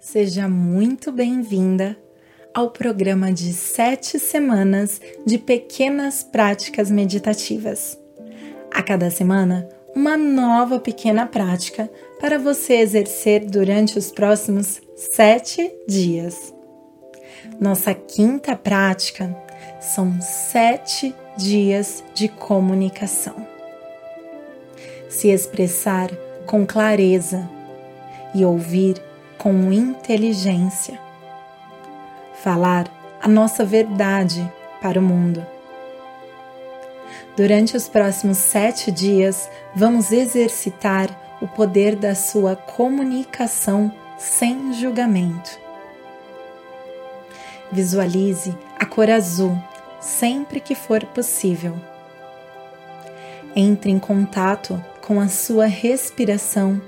Seja muito bem-vinda ao programa de sete semanas de pequenas práticas meditativas. A cada semana, uma nova pequena prática para você exercer durante os próximos sete dias. Nossa quinta prática são sete dias de comunicação. Se expressar com clareza e ouvir com inteligência. Falar a nossa verdade para o mundo. Durante os próximos sete dias, vamos exercitar o poder da sua comunicação sem julgamento. Visualize a cor azul sempre que for possível. Entre em contato com a sua respiração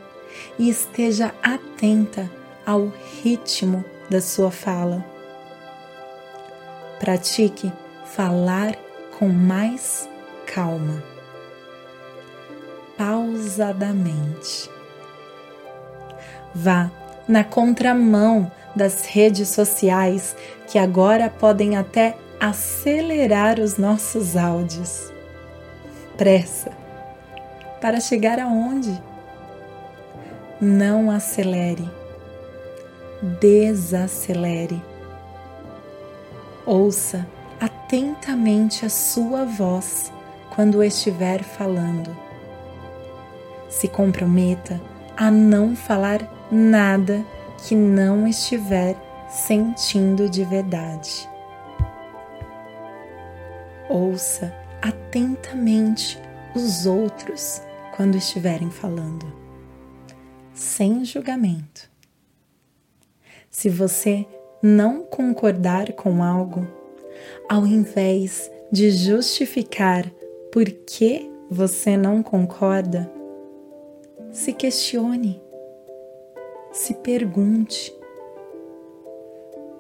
e esteja atenta ao ritmo da sua fala. Pratique falar com mais calma, pausadamente. Vá na contramão das redes sociais que agora podem até acelerar os nossos áudios. Pressa! Para chegar aonde? Não acelere desacelere. Ouça atentamente a sua voz quando estiver falando. Se comprometa a não falar nada que não estiver sentindo de verdade. Ouça atentamente os outros quando estiverem falando, sem julgamento. Se você não concordar com algo, ao invés de justificar por que você não concorda, se questione, se pergunte: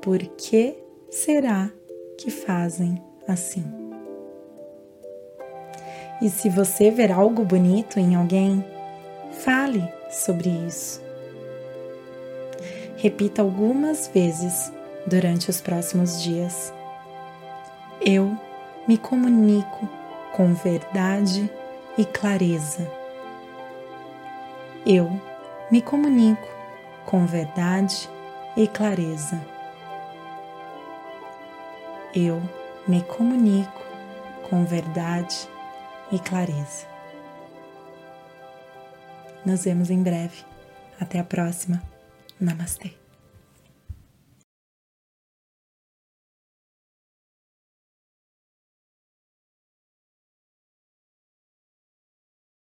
por que será que fazem assim? E se você ver algo bonito em alguém, fale sobre isso. Repita algumas vezes durante os próximos dias. Eu me comunico com verdade e clareza. Eu me comunico com verdade e clareza. Eu me comunico com verdade e clareza. Nos vemos em breve. Até a próxima. नमस्ते।